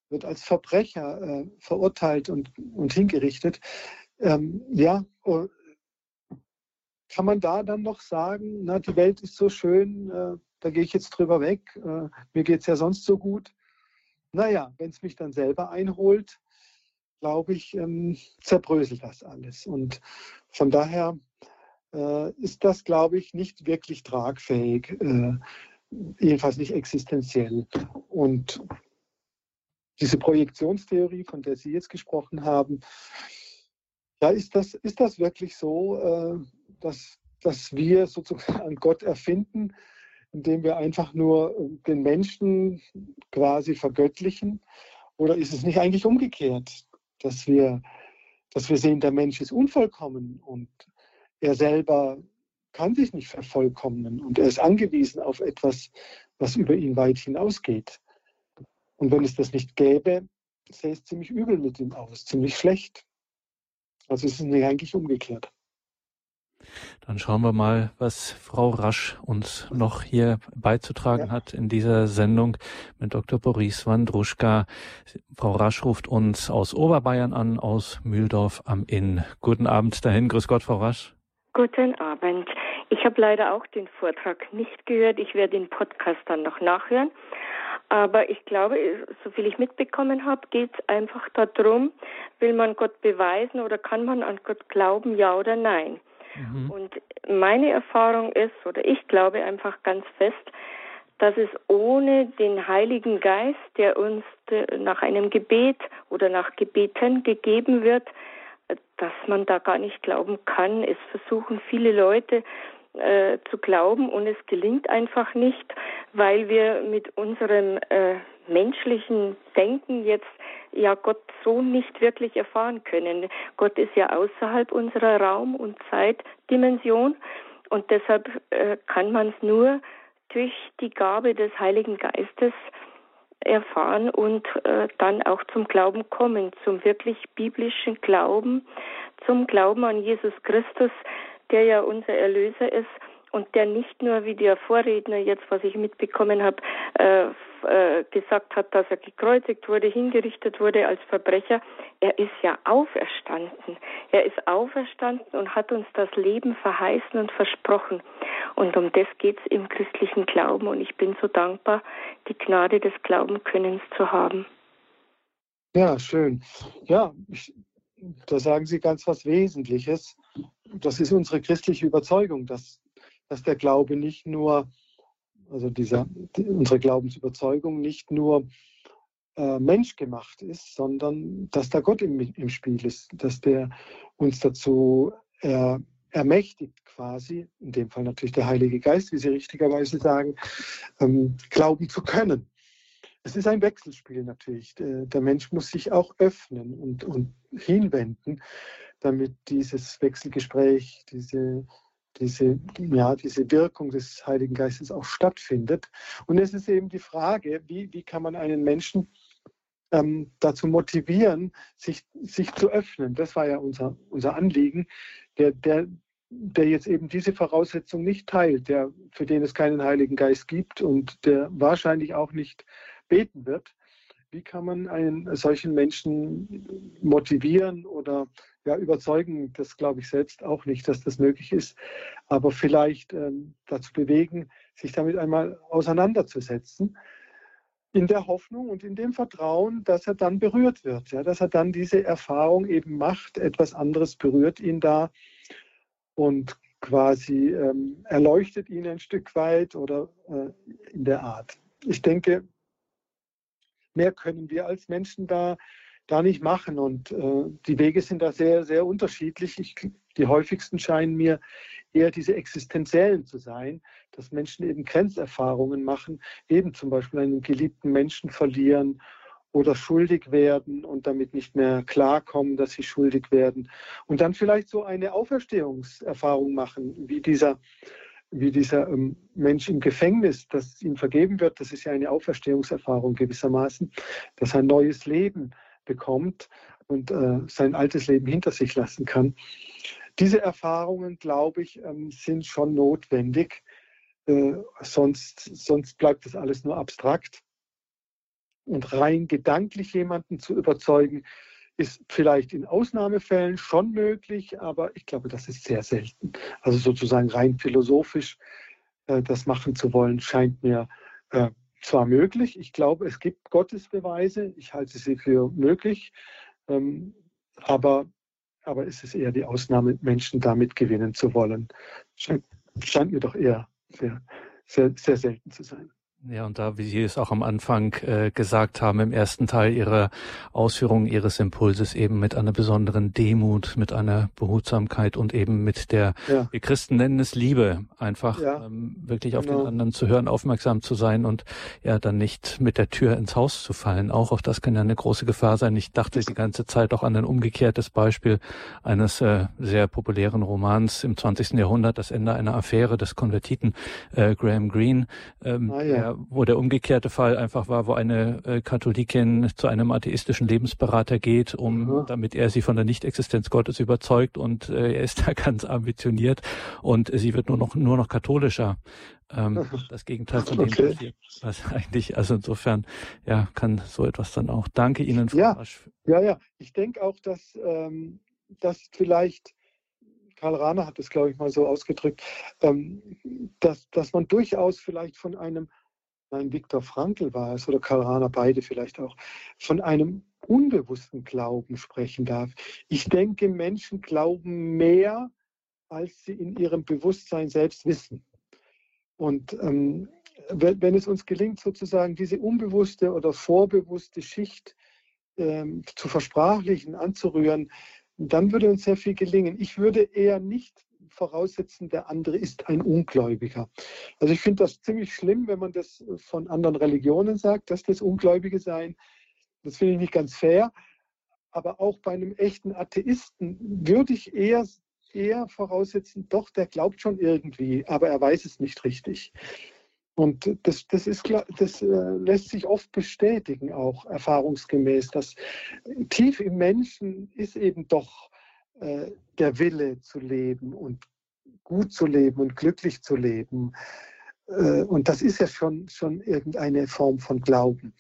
wird als Verbrecher äh, verurteilt und, und hingerichtet. Ähm, ja, kann man da dann noch sagen, na, die Welt ist so schön, äh, da gehe ich jetzt drüber weg, äh, mir geht es ja sonst so gut. Naja, wenn es mich dann selber einholt, glaube ich, ähm, zerbröselt das alles. Und von daher äh, ist das, glaube ich, nicht wirklich tragfähig, äh, jedenfalls nicht existenziell. Und diese Projektionstheorie, von der Sie jetzt gesprochen haben, ja, ist das, ist das wirklich so? Äh, dass, dass wir sozusagen Gott erfinden, indem wir einfach nur den Menschen quasi vergöttlichen? Oder ist es nicht eigentlich umgekehrt, dass wir, dass wir sehen, der Mensch ist unvollkommen und er selber kann sich nicht vervollkommnen und er ist angewiesen auf etwas, was über ihn weit hinausgeht. Und wenn es das nicht gäbe, sähe es ziemlich übel mit ihm aus, ziemlich schlecht. Also ist es nicht eigentlich umgekehrt. Dann schauen wir mal, was Frau Rasch uns noch hier beizutragen ja. hat in dieser Sendung mit Dr. Boris Wandruschka. Frau Rasch ruft uns aus Oberbayern an, aus Mühldorf am Inn. Guten Abend dahin. Grüß Gott, Frau Rasch. Guten Abend. Ich habe leider auch den Vortrag nicht gehört. Ich werde den Podcast dann noch nachhören. Aber ich glaube, soviel ich mitbekommen habe, geht es einfach darum, will man Gott beweisen oder kann man an Gott glauben, ja oder nein? Mhm. Und meine Erfahrung ist, oder ich glaube einfach ganz fest, dass es ohne den Heiligen Geist, der uns nach einem Gebet oder nach Gebeten gegeben wird, dass man da gar nicht glauben kann. Es versuchen viele Leute äh, zu glauben und es gelingt einfach nicht, weil wir mit unserem äh, menschlichen Denken jetzt ja Gott so nicht wirklich erfahren können. Gott ist ja außerhalb unserer Raum- und Zeitdimension und deshalb äh, kann man es nur durch die Gabe des Heiligen Geistes erfahren und äh, dann auch zum Glauben kommen, zum wirklich biblischen Glauben, zum Glauben an Jesus Christus, der ja unser Erlöser ist und der nicht nur, wie der Vorredner jetzt, was ich mitbekommen habe, äh, äh, gesagt hat, dass er gekreuzigt wurde, hingerichtet wurde als Verbrecher. Er ist ja auferstanden. Er ist auferstanden und hat uns das Leben verheißen und versprochen. Und um das geht es im christlichen Glauben. Und ich bin so dankbar, die Gnade des Glaubenkönnens zu haben. Ja, schön. Ja, ich, da sagen Sie ganz was Wesentliches. Das ist unsere christliche Überzeugung, dass, dass der Glaube nicht nur, also dieser, unsere Glaubensüberzeugung nicht nur äh, menschgemacht ist, sondern dass da Gott im, im Spiel ist, dass der uns dazu äh, ermächtigt quasi, in dem Fall natürlich der Heilige Geist, wie Sie richtigerweise sagen, ähm, glauben zu können. Es ist ein Wechselspiel natürlich. Der Mensch muss sich auch öffnen und, und hinwenden, damit dieses Wechselgespräch, diese, diese, ja, diese Wirkung des Heiligen Geistes auch stattfindet. Und es ist eben die Frage, wie, wie kann man einen Menschen ähm, dazu motivieren, sich, sich zu öffnen. Das war ja unser, unser Anliegen. Der, der, der jetzt eben diese Voraussetzung nicht teilt, der, für den es keinen Heiligen Geist gibt und der wahrscheinlich auch nicht beten wird. Wie kann man einen solchen Menschen motivieren oder ja, überzeugen? Das glaube ich selbst auch nicht, dass das möglich ist. Aber vielleicht ähm, dazu bewegen, sich damit einmal auseinanderzusetzen. In der Hoffnung und in dem Vertrauen, dass er dann berührt wird, ja, dass er dann diese Erfahrung eben macht, etwas anderes berührt ihn da und quasi ähm, erleuchtet ihn ein Stück weit oder äh, in der Art. Ich denke, mehr können wir als Menschen da, da nicht machen. Und äh, die Wege sind da sehr, sehr unterschiedlich. Ich, die häufigsten scheinen mir eher diese existenziellen zu sein, dass Menschen eben Grenzerfahrungen machen, eben zum Beispiel einen geliebten Menschen verlieren oder schuldig werden und damit nicht mehr klarkommen, dass sie schuldig werden. Und dann vielleicht so eine Auferstehungserfahrung machen, wie dieser wie dieser ähm, Mensch im Gefängnis, dass ihm vergeben wird, das ist ja eine Auferstehungserfahrung gewissermaßen, dass er ein neues Leben bekommt und äh, sein altes Leben hinter sich lassen kann. Diese Erfahrungen, glaube ich, ähm, sind schon notwendig, äh, sonst, sonst bleibt das alles nur abstrakt. Und rein gedanklich jemanden zu überzeugen, ist vielleicht in Ausnahmefällen schon möglich, aber ich glaube, das ist sehr selten. Also sozusagen rein philosophisch äh, das machen zu wollen, scheint mir äh, zwar möglich. Ich glaube, es gibt Gottesbeweise. Ich halte sie für möglich. Ähm, aber, aber es eher die Ausnahme, Menschen damit gewinnen zu wollen. Scheint, scheint mir doch eher sehr, sehr, sehr selten zu sein. Ja, und da, wie Sie es auch am Anfang äh, gesagt haben, im ersten Teil Ihrer Ausführungen Ihres Impulses eben mit einer besonderen Demut, mit einer Behutsamkeit und eben mit der, ja. wir Christen nennen es Liebe, einfach ja. ähm, wirklich genau. auf den genau. anderen zu hören, aufmerksam zu sein und ja dann nicht mit der Tür ins Haus zu fallen. Auch auch das kann ja eine große Gefahr sein. Ich dachte die ganze Zeit auch an ein umgekehrtes Beispiel eines äh, sehr populären Romans im 20. Jahrhundert, das Ende einer Affäre des Konvertiten äh, Graham Greene. Ähm, ah, ja wo der umgekehrte Fall einfach war, wo eine äh, Katholikin zu einem atheistischen Lebensberater geht, um mhm. damit er sie von der Nichtexistenz Gottes überzeugt und äh, er ist da ganz ambitioniert und sie wird nur noch nur noch katholischer. Ähm, das Gegenteil von dem okay. passiert. Was eigentlich, also insofern, ja, kann so etwas dann auch. Danke Ihnen, Frau ja, Rasch. Ja, ja. Ich denke auch, dass, ähm, dass vielleicht Karl Rahner hat es, glaube ich, mal so ausgedrückt, ähm, dass, dass man durchaus vielleicht von einem nein, Viktor Frankl war es oder Karl Rahner, beide vielleicht auch, von einem unbewussten Glauben sprechen darf. Ich denke, Menschen glauben mehr, als sie in ihrem Bewusstsein selbst wissen. Und ähm, wenn es uns gelingt, sozusagen diese unbewusste oder vorbewusste Schicht ähm, zu versprachlichen, anzurühren, dann würde uns sehr viel gelingen. Ich würde eher nicht voraussetzen, der andere ist ein Ungläubiger. Also ich finde das ziemlich schlimm, wenn man das von anderen Religionen sagt, dass das Ungläubige seien. Das finde ich nicht ganz fair. Aber auch bei einem echten Atheisten würde ich eher, eher voraussetzen, doch, der glaubt schon irgendwie, aber er weiß es nicht richtig. Und das, das, ist, das äh, lässt sich oft bestätigen, auch erfahrungsgemäß, dass tief im Menschen ist eben doch äh, der Wille zu leben und gut zu leben und glücklich zu leben. Äh, und das ist ja schon, schon irgendeine Form von Glauben.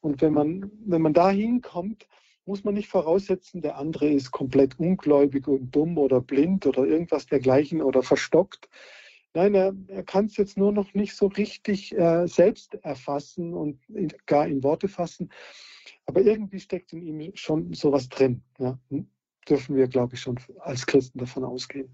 Und wenn man, wenn man da hinkommt, muss man nicht voraussetzen, der andere ist komplett ungläubig und dumm oder blind oder irgendwas dergleichen oder verstockt. Nein, er, er kann es jetzt nur noch nicht so richtig äh, selbst erfassen und in, gar in Worte fassen. Aber irgendwie steckt in ihm schon sowas drin. Ja. Dürfen wir, glaube ich, schon als Christen davon ausgehen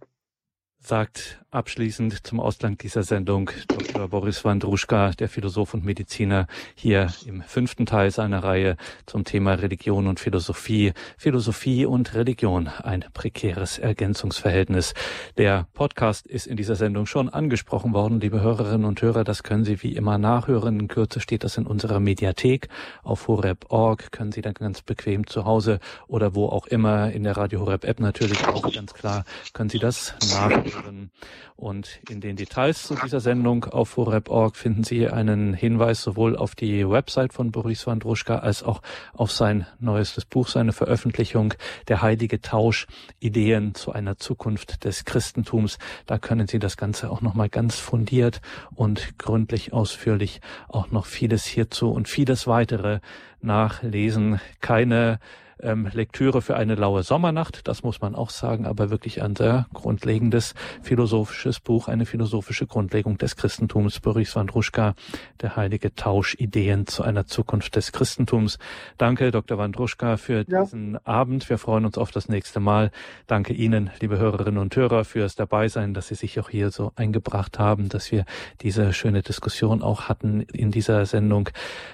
sagt abschließend zum Ausgang dieser Sendung Dr. Boris Wandruschka, der Philosoph und Mediziner, hier im fünften Teil seiner Reihe zum Thema Religion und Philosophie. Philosophie und Religion, ein prekäres Ergänzungsverhältnis. Der Podcast ist in dieser Sendung schon angesprochen worden, liebe Hörerinnen und Hörer. Das können Sie wie immer nachhören. In Kürze steht das in unserer Mediathek. Auf horeb.org können Sie dann ganz bequem zu Hause oder wo auch immer in der Radio Horeb App natürlich auch ganz klar können Sie das nachhören hören. Und in den Details zu dieser Sendung auf horeb.org finden Sie einen Hinweis sowohl auf die Website von Boris Wandruschka als auch auf sein neuestes Buch, seine Veröffentlichung, Der heilige Tausch, Ideen zu einer Zukunft des Christentums. Da können Sie das Ganze auch nochmal ganz fundiert und gründlich ausführlich auch noch vieles hierzu und vieles weitere nachlesen. Keine ähm, Lektüre für eine laue Sommernacht, das muss man auch sagen, aber wirklich ein sehr grundlegendes philosophisches Buch, eine philosophische Grundlegung des Christentums, Boris Wandruschka, der heilige Tausch, Ideen zu einer Zukunft des Christentums. Danke, Dr. Wandruschka, für ja. diesen Abend. Wir freuen uns auf das nächste Mal. Danke Ihnen, liebe Hörerinnen und Hörer, fürs Dabeisein, dass Sie sich auch hier so eingebracht haben, dass wir diese schöne Diskussion auch hatten in dieser Sendung.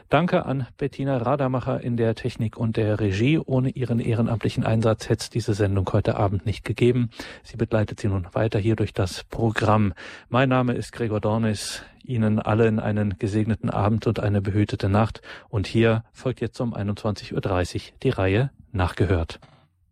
Danke an Bettina Radamacher in der Technik und der Regie ohne Ihren ehrenamtlichen Einsatz hätte es diese Sendung heute Abend nicht gegeben. Sie begleitet Sie nun weiter hier durch das Programm. Mein Name ist Gregor Dornis. Ihnen allen einen gesegneten Abend und eine behütete Nacht. Und hier folgt jetzt um 21.30 Uhr die Reihe Nachgehört.